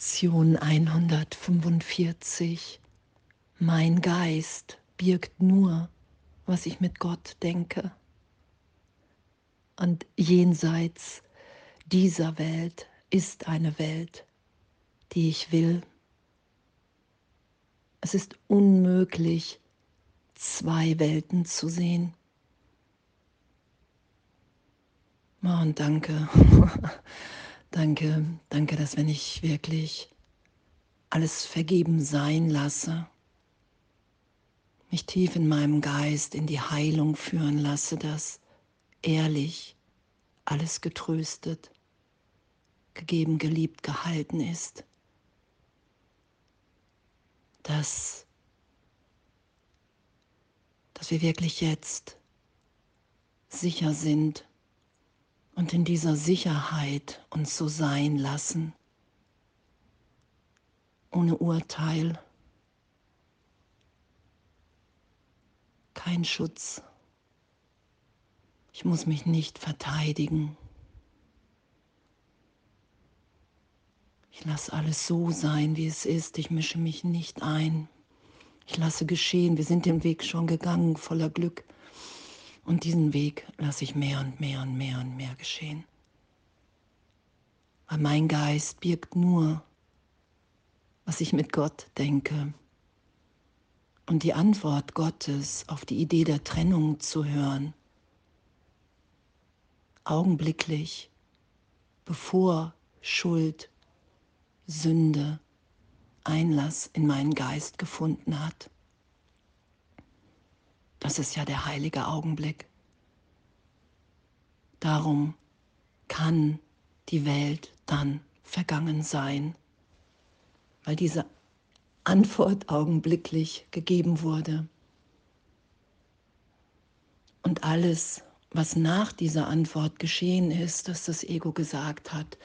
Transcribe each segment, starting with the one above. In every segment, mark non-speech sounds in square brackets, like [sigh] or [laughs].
Lektion 145. Mein Geist birgt nur, was ich mit Gott denke. Und jenseits dieser Welt ist eine Welt, die ich will. Es ist unmöglich, zwei Welten zu sehen. Oh, und danke. [laughs] Danke, danke, dass wenn ich wirklich alles vergeben sein lasse, mich tief in meinem Geist in die Heilung führen lasse, dass ehrlich alles getröstet, gegeben, geliebt, gehalten ist, dass, dass wir wirklich jetzt sicher sind, und in dieser Sicherheit uns so sein lassen, ohne Urteil, kein Schutz. Ich muss mich nicht verteidigen. Ich lasse alles so sein, wie es ist. Ich mische mich nicht ein. Ich lasse geschehen. Wir sind den Weg schon gegangen, voller Glück. Und diesen Weg lasse ich mehr und mehr und mehr und mehr geschehen. Weil mein Geist birgt nur, was ich mit Gott denke. Und die Antwort Gottes auf die Idee der Trennung zu hören, augenblicklich, bevor Schuld, Sünde Einlass in meinen Geist gefunden hat. Das ist ja der heilige Augenblick. Darum kann die Welt dann vergangen sein, weil diese Antwort augenblicklich gegeben wurde. Und alles, was nach dieser Antwort geschehen ist, dass das Ego gesagt hat,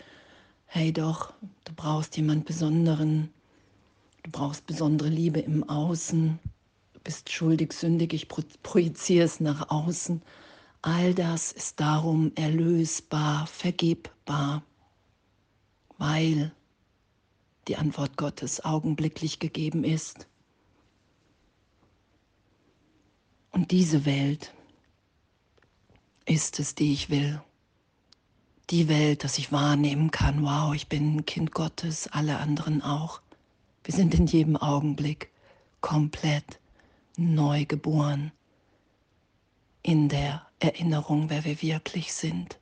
hey doch, du brauchst jemand Besonderen, du brauchst besondere Liebe im Außen, bist schuldig, sündig, ich projiziere es nach außen. All das ist darum erlösbar, vergebbar, weil die Antwort Gottes augenblicklich gegeben ist. Und diese Welt ist es, die ich will. Die Welt, dass ich wahrnehmen kann, wow, ich bin ein Kind Gottes, alle anderen auch. Wir sind in jedem Augenblick komplett neu geboren in der Erinnerung, wer wir wirklich sind.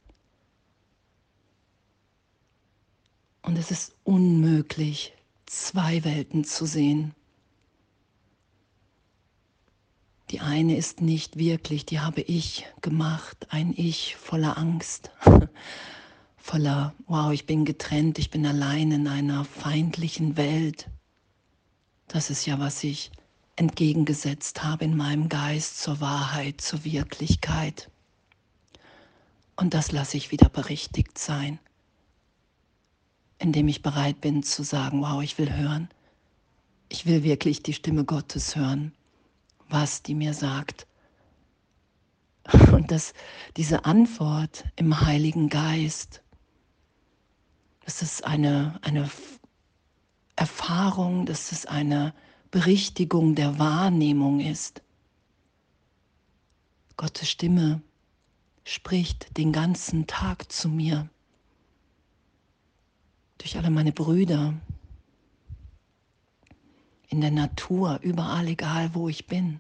Und es ist unmöglich, zwei Welten zu sehen. Die eine ist nicht wirklich, die habe ich gemacht, ein Ich voller Angst, [laughs] voller, wow, ich bin getrennt, ich bin allein in einer feindlichen Welt. Das ist ja, was ich entgegengesetzt habe in meinem Geist zur Wahrheit, zur Wirklichkeit. Und das lasse ich wieder berichtigt sein, indem ich bereit bin zu sagen, wow, ich will hören. Ich will wirklich die Stimme Gottes hören, was die mir sagt. Und dass diese Antwort im Heiligen Geist, das ist eine, eine Erfahrung, das ist eine Berichtigung der Wahrnehmung ist. Gottes Stimme spricht den ganzen Tag zu mir, durch alle meine Brüder, in der Natur, überall, egal wo ich bin.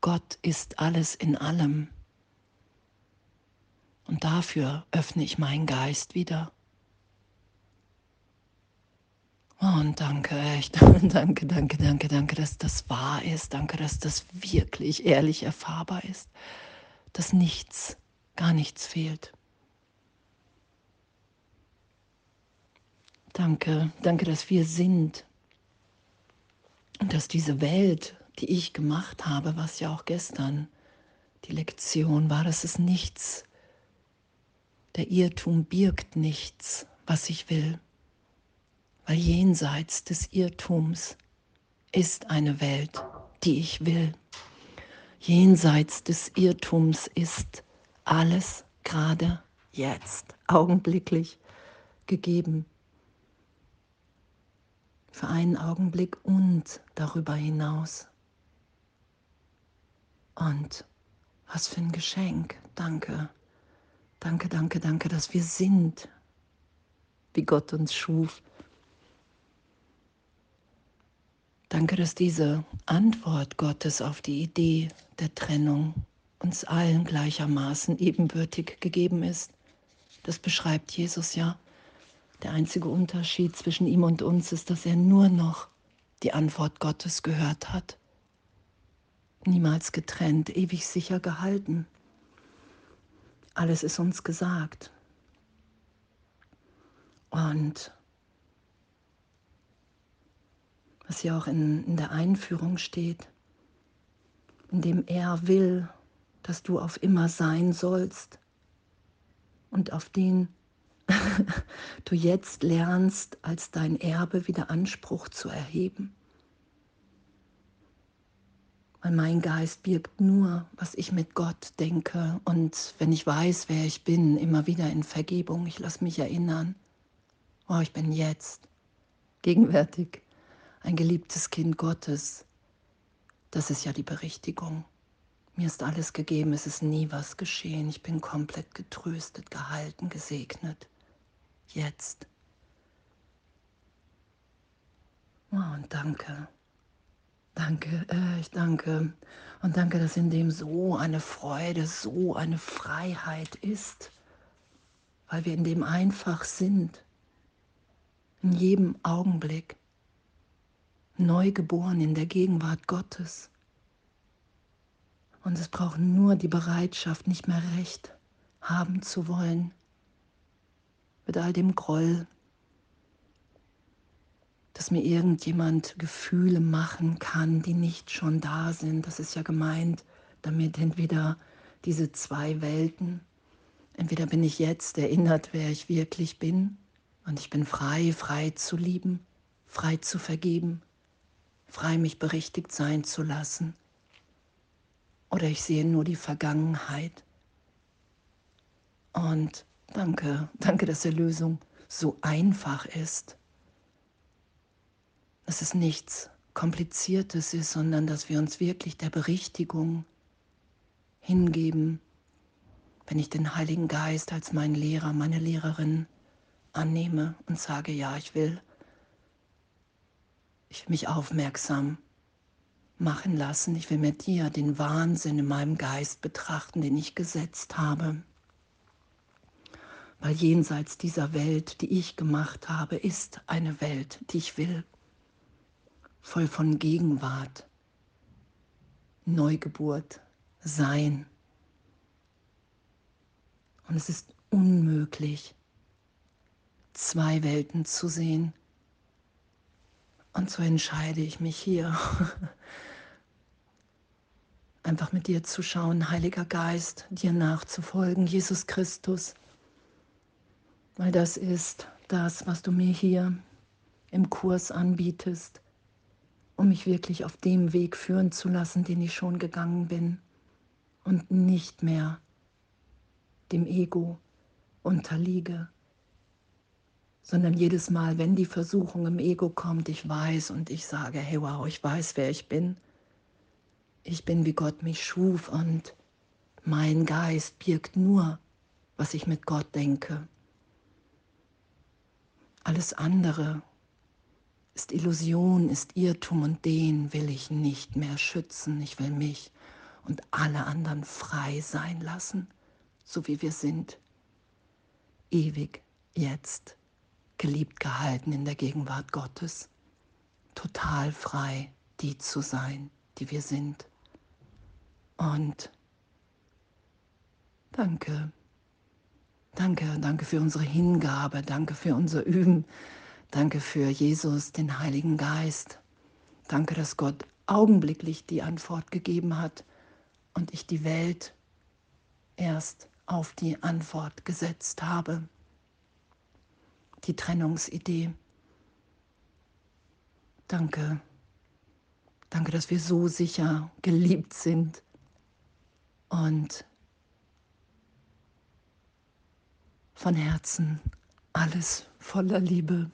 Gott ist alles in allem. Und dafür öffne ich meinen Geist wieder. Oh, und danke, echt. [laughs] danke, danke, danke, danke, dass das wahr ist. Danke, dass das wirklich ehrlich erfahrbar ist. Dass nichts, gar nichts fehlt. Danke, danke, dass wir sind. Und dass diese Welt, die ich gemacht habe, was ja auch gestern die Lektion war, dass es nichts, der Irrtum birgt nichts, was ich will weil jenseits des Irrtums ist eine Welt, die ich will. Jenseits des Irrtums ist alles gerade jetzt, augenblicklich gegeben. für einen Augenblick und darüber hinaus. Und was für ein Geschenk. Danke. Danke, danke, danke, dass wir sind, wie Gott uns schuf. Danke, dass diese Antwort Gottes auf die Idee der Trennung uns allen gleichermaßen ebenbürtig gegeben ist. Das beschreibt Jesus ja. Der einzige Unterschied zwischen ihm und uns ist, dass er nur noch die Antwort Gottes gehört hat. Niemals getrennt, ewig sicher gehalten. Alles ist uns gesagt. Und was ja auch in, in der Einführung steht, indem er will, dass du auf immer sein sollst und auf den [laughs] du jetzt lernst, als dein Erbe wieder Anspruch zu erheben. Weil mein Geist birgt nur, was ich mit Gott denke. Und wenn ich weiß, wer ich bin, immer wieder in Vergebung, ich lasse mich erinnern, oh, ich bin jetzt gegenwärtig ein geliebtes Kind Gottes. Das ist ja die Berichtigung. Mir ist alles gegeben, es ist nie was geschehen. Ich bin komplett getröstet, gehalten, gesegnet. Jetzt. Oh, und danke. Danke, äh, ich danke. Und danke, dass in dem so eine Freude, so eine Freiheit ist, weil wir in dem einfach sind, in jedem Augenblick, neu geboren in der Gegenwart Gottes. Und es braucht nur die Bereitschaft, nicht mehr recht haben zu wollen, mit all dem Groll, dass mir irgendjemand Gefühle machen kann, die nicht schon da sind. Das ist ja gemeint, damit entweder diese zwei Welten, entweder bin ich jetzt erinnert, wer ich wirklich bin, und ich bin frei, frei zu lieben, frei zu vergeben, frei mich berichtigt sein zu lassen, oder ich sehe nur die Vergangenheit. Und danke, danke, dass Erlösung so einfach ist dass es nichts Kompliziertes ist, sondern dass wir uns wirklich der Berichtigung hingeben, wenn ich den Heiligen Geist als meinen Lehrer, meine Lehrerin annehme und sage, ja, ich will, ich will mich aufmerksam machen lassen, ich will mit dir den Wahnsinn in meinem Geist betrachten, den ich gesetzt habe. Weil jenseits dieser Welt, die ich gemacht habe, ist eine Welt, die ich will voll von Gegenwart, Neugeburt, Sein. Und es ist unmöglich, zwei Welten zu sehen. Und so entscheide ich mich hier, [laughs] einfach mit dir zu schauen, Heiliger Geist, dir nachzufolgen, Jesus Christus, weil das ist das, was du mir hier im Kurs anbietest um mich wirklich auf dem Weg führen zu lassen, den ich schon gegangen bin. Und nicht mehr dem Ego unterliege, sondern jedes Mal, wenn die Versuchung im Ego kommt, ich weiß und ich sage, hey wow, ich weiß, wer ich bin. Ich bin, wie Gott mich schuf und mein Geist birgt nur, was ich mit Gott denke. Alles andere ist Illusion, ist Irrtum und den will ich nicht mehr schützen. Ich will mich und alle anderen frei sein lassen, so wie wir sind. Ewig jetzt, geliebt gehalten in der Gegenwart Gottes, total frei, die zu sein, die wir sind. Und danke, danke, danke für unsere Hingabe, danke für unser Üben Danke für Jesus, den Heiligen Geist. Danke, dass Gott augenblicklich die Antwort gegeben hat und ich die Welt erst auf die Antwort gesetzt habe. Die Trennungsidee. Danke. Danke, dass wir so sicher geliebt sind und von Herzen alles voller Liebe.